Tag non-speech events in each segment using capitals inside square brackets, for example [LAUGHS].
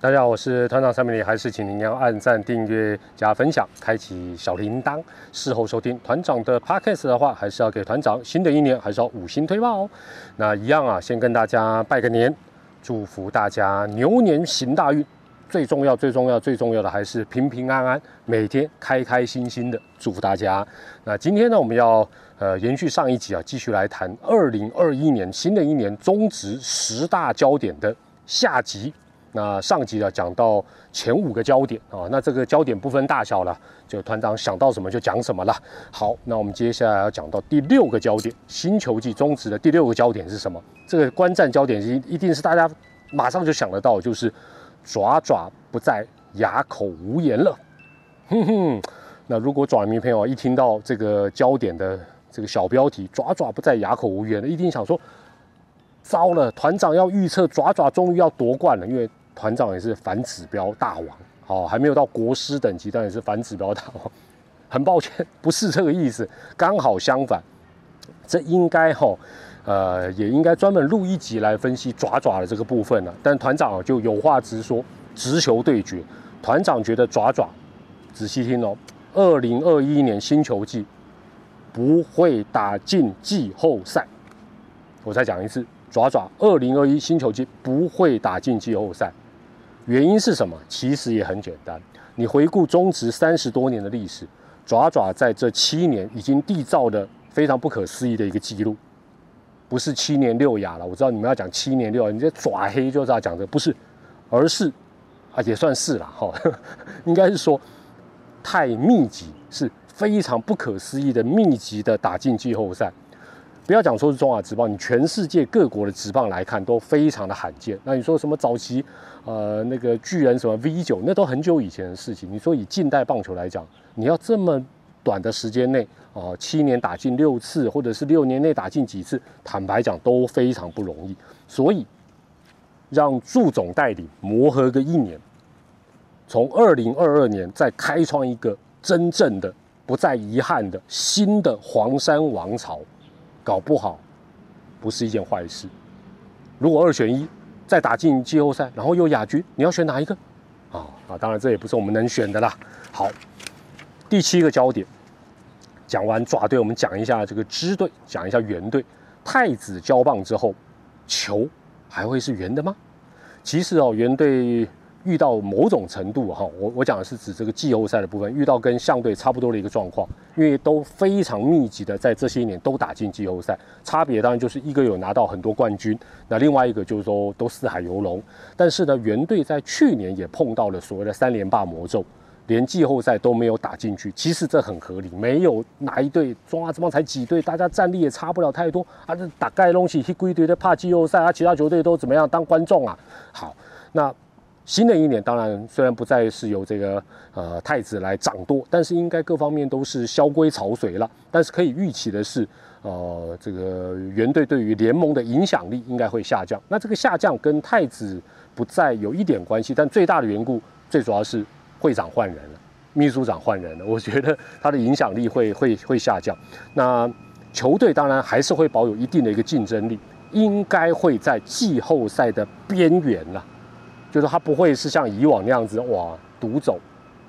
大家好，我是团长三明礼，还是请您要按赞、订阅、加分享，开启小铃铛，事后收听团长的 podcast 的话，还是要给团长新的一年还是要五星推报哦。那一样啊，先跟大家拜个年，祝福大家牛年行大运。最重要、最重要、最重要的还是平平安安，每天开开心心的，祝福大家。那今天呢，我们要呃延续上一集啊，继续来谈二零二一年新的一年中职十大焦点的下集。那上集呢讲到前五个焦点啊，那这个焦点不分大小了，就团长想到什么就讲什么了。好，那我们接下来要讲到第六个焦点，新球季中职的第六个焦点是什么？这个观战焦点一一定是大家马上就想得到，就是爪爪不再哑口无言了。哼哼，那如果爪迷朋友一听到这个焦点的这个小标题“爪爪不再哑口无言”了，一定想说：糟了，团长要预测爪爪终于要夺冠了，因为。团长也是反指标大王，好，还没有到国师等级，但也是反指标大王。很抱歉，不是这个意思，[LAUGHS] 刚好相反。这应该哈，呃，也应该专门录一集来分析爪爪的这个部分了。但团长就有话直说，直球对决。团长觉得爪爪，仔细听哦，二零二一年新球季不会打进季后赛。我再讲一次，爪爪二零二一新球季不会打进季后赛。原因是什么？其实也很简单。你回顾中职三十多年的历史，爪爪在这七年已经缔造的非常不可思议的一个记录。不是七年六亚了，我知道你们要讲七年六亚，你这爪黑就是要讲的不是，而是啊也算是了哈，[LAUGHS] 应该是说太密集，是非常不可思议的密集的打进季后赛。不要讲说是中华职棒，你全世界各国的职棒来看都非常的罕见。那你说什么早期，呃，那个巨人什么 V 九，那都很久以前的事情。你说以近代棒球来讲，你要这么短的时间内，哦，七年打进六次，或者是六年内打进几次，坦白讲都非常不容易。所以让祝总带领磨合个一年，从二零二二年再开创一个真正的不再遗憾的新的黄山王朝。搞不好不是一件坏事。如果二选一，再打进季后赛，然后又亚军，你要选哪一个？啊啊！当然这也不是我们能选的啦。好，第七个焦点讲完爪队，我们讲一下这个支队，讲一下圆队。太子交棒之后，球还会是圆的吗？其实哦，圆队。遇到某种程度哈，我我讲的是指这个季后赛的部分，遇到跟相对差不多的一个状况，因为都非常密集的在这些年都打进季后赛，差别当然就是一个有拿到很多冠军，那另外一个就是说都四海游龙。但是呢，原队在去年也碰到了所谓的三连霸魔咒，连季后赛都没有打进去。其实这很合理，没有哪一队中华之邦才几队，大家战力也差不了太多，啊，这打盖东西一堆堆的怕季后赛啊，其他球队都怎么样当观众啊？好，那。新的一年，当然虽然不再是由这个呃太子来掌舵，但是应该各方面都是萧规曹随了。但是可以预期的是，呃，这个原队对于联盟的影响力应该会下降。那这个下降跟太子不再有一点关系，但最大的缘故，最主要是会长换人了，秘书长换人了。我觉得他的影响力会会会下降。那球队当然还是会保有一定的一个竞争力，应该会在季后赛的边缘了。就是他不会是像以往那样子哇独走，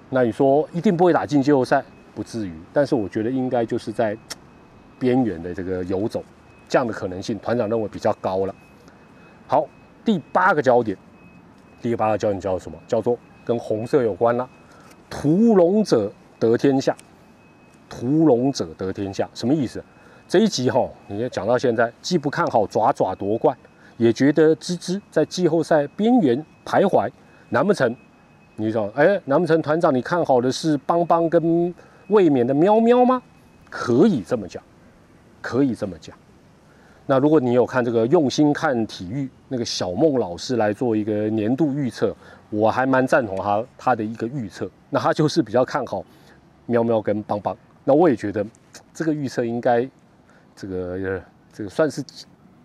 那你说一定不会打进季后赛，不至于。但是我觉得应该就是在边缘的这个游走，这样的可能性，团长认为比较高了。好，第八个焦点，第八个焦点叫做什么？叫做跟红色有关了。屠龙者得天下，屠龙者得天下，什么意思？这一集哈，你讲到现在，既不看好爪爪夺冠。也觉得芝芝在季后赛边缘徘徊，难不成你说，哎，难不成团长你看好的是邦邦跟卫冕的喵喵吗？可以这么讲，可以这么讲。那如果你有看这个用心看体育那个小孟老师来做一个年度预测，我还蛮赞同他他的一个预测。那他就是比较看好喵喵跟邦邦。那我也觉得这个预测应该这个这个算是。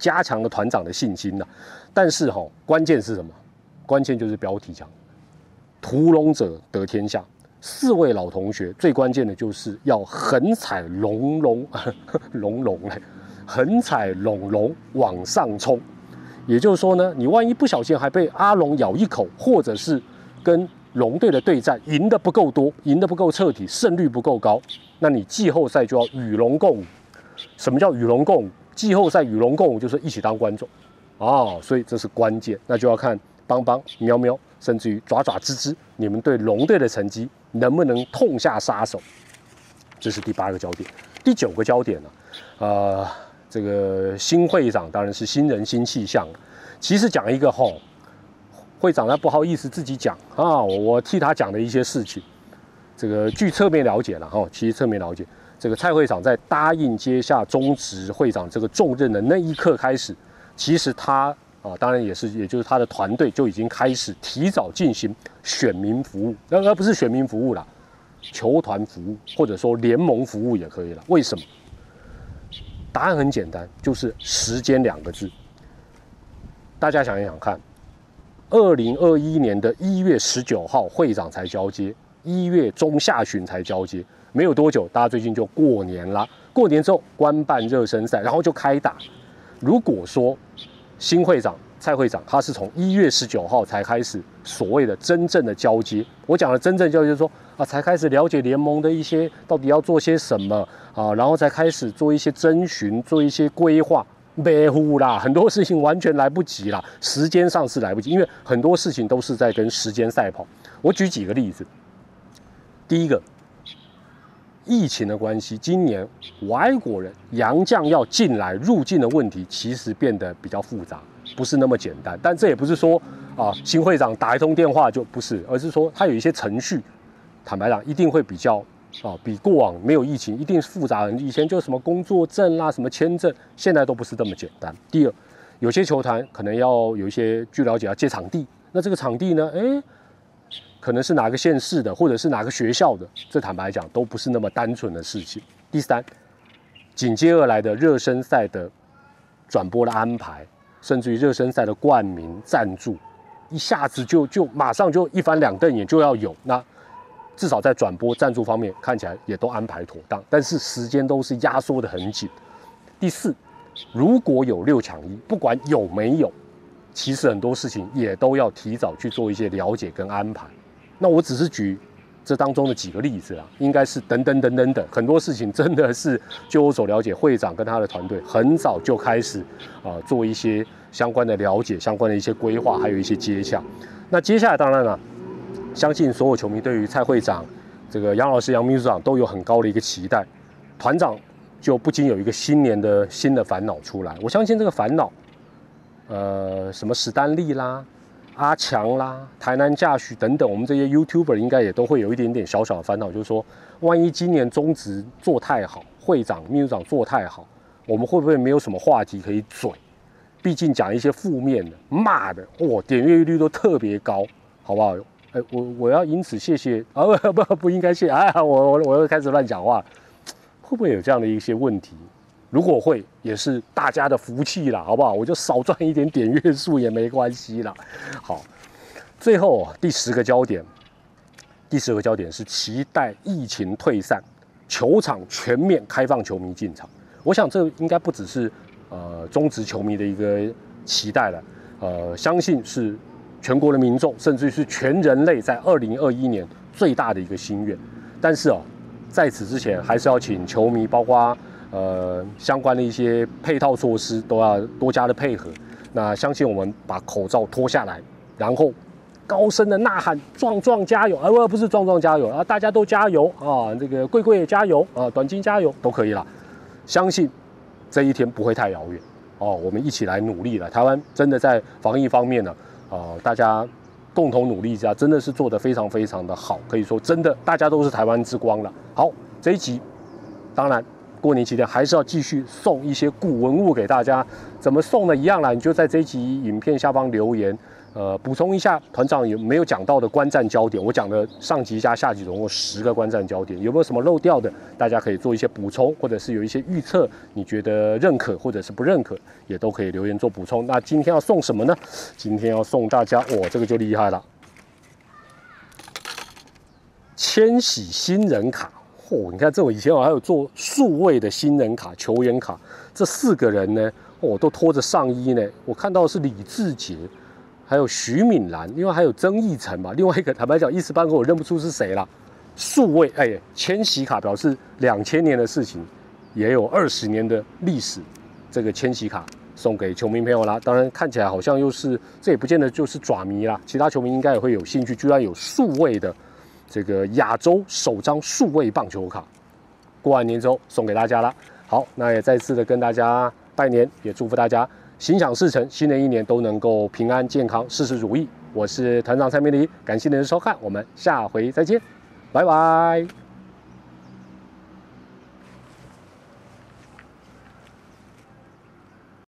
加强了团长的信心呐，但是哈，关键是什么？关键就是标题讲“屠龙者得天下”。四位老同学最关键的就是要横踩龙龙 [LAUGHS] 龙龙嘞，横踩龙龙往上冲。也就是说呢，你万一不小心还被阿龙咬一口，或者是跟龙队的对战赢得不够多，赢得不够彻底，胜率不够高，那你季后赛就要与龙共舞。什么叫与龙共舞？季后赛与龙共舞就是一起当观众哦，所以这是关键，那就要看邦邦、喵喵，甚至于爪爪、吱吱，你们对龙队的成绩能不能痛下杀手？这是第八个焦点。第九个焦点呢？呃，这个新会长当然是新人新气象。其实讲一个吼，会长他不好意思自己讲啊，我替他讲的一些事情。这个据侧面了解了哈，其实侧面了解。这个蔡会长在答应接下中职会长这个重任的那一刻开始，其实他啊，当然也是，也就是他的团队就已经开始提早进行选民服务，那而不是选民服务了，球团服务或者说联盟服务也可以了。为什么？答案很简单，就是时间两个字。大家想一想看，二零二一年的一月十九号会长才交接，一月中下旬才交接。没有多久，大家最近就过年了。过年之后，官办热身赛，然后就开打。如果说新会长蔡会长他是从一月十九号才开始所谓的真正的交接，我讲的真正交接就是说啊，才开始了解联盟的一些到底要做些什么啊，然后才开始做一些征询，做一些规划。别呼啦，很多事情完全来不及啦，时间上是来不及，因为很多事情都是在跟时间赛跑。我举几个例子，第一个。疫情的关系，今年外国人洋将要进来入境的问题，其实变得比较复杂，不是那么简单。但这也不是说啊，新会长打一通电话就不是，而是说他有一些程序，坦白讲，一定会比较啊，比过往没有疫情一定是复杂。以前就什么工作证啦、什么签证，现在都不是这么简单。第二，有些球团可能要有一些，据了解要借场地，那这个场地呢，哎。可能是哪个县市的，或者是哪个学校的，这坦白讲都不是那么单纯的事情。第三，紧接而来的热身赛的转播的安排，甚至于热身赛的冠名赞助，一下子就就马上就一翻两瞪眼就要有。那至少在转播赞助方面看起来也都安排妥当，但是时间都是压缩的很紧。第四，如果有六抢一，不管有没有，其实很多事情也都要提早去做一些了解跟安排。那我只是举这当中的几个例子啊，应该是等等等等等很多事情，真的是就我所了解，会长跟他的团队很早就开始啊做一些相关的了解、相关的一些规划，还有一些接洽。那接下来当然了，相信所有球迷对于蔡会长、这个杨老师、杨秘书长都有很高的一个期待。团长就不禁有一个新年的新的烦恼出来，我相信这个烦恼，呃，什么史丹利啦。阿强啦，台南驾许等等，我们这些 YouTuber 应该也都会有一点点小小的烦恼，就是说，万一今年中职做太好，会长、秘书长做太好，我们会不会没有什么话题可以嘴？毕竟讲一些负面的、骂的，哇，点阅率都特别高，好不好？哎，我我要因此谢谢啊，不不不应该谢，哎，我我我又开始乱讲话，会不会有这样的一些问题？如果会，也是大家的福气啦，好不好？我就少赚一点点阅数也没关系啦。好，最后第十个焦点，第十个焦点是期待疫情退散，球场全面开放，球迷进场。我想这应该不只是呃中职球迷的一个期待了，呃，相信是全国的民众，甚至是全人类在二零二一年最大的一个心愿。但是哦，在此之前，还是要请球迷，包括。呃，相关的一些配套措施都要多加的配合。那相信我们把口罩脱下来，然后高声的呐喊“壮壮加油”，而不不是“壮壮加油”啊，大家都加油啊！这个贵贵也加油啊，短金加油都可以了。相信这一天不会太遥远哦，我们一起来努力了。台湾真的在防疫方面呢，呃，大家共同努力一下，真的是做得非常非常的好，可以说真的大家都是台湾之光了。好，这一集当然。过年期间还是要继续送一些古文物给大家，怎么送呢？一样啦，你就在这集影片下方留言，呃，补充一下团长有没有讲到的观战焦点。我讲的上集加下集总共十个观战焦点，有没有什么漏掉的？大家可以做一些补充，或者是有一些预测，你觉得认可或者是不认可，也都可以留言做补充。那今天要送什么呢？今天要送大家，我，这个就厉害了，千禧新人卡。嚯！你看，这我以前我还有做数位的新人卡、球员卡，这四个人呢，哦，都拖着上衣呢。我看到是李志杰，还有徐敏兰，另外还有曾义成嘛。另外一个坦白讲，一时半刻我认不出是谁了。数位哎，千禧卡表示两千年的事情，也有二十年的历史。这个千禧卡送给球迷朋友啦。当然看起来好像又是，这也不见得就是爪迷啦。其他球迷应该也会有兴趣，居然有数位的这个亚洲首张数位棒球卡。过完年之后送给大家了。好，那也再次的跟大家拜年，也祝福大家心想事成，新的一年都能够平安健康，事事如意。我是团长蔡明黎，感谢您的收看，我们下回再见。拜拜。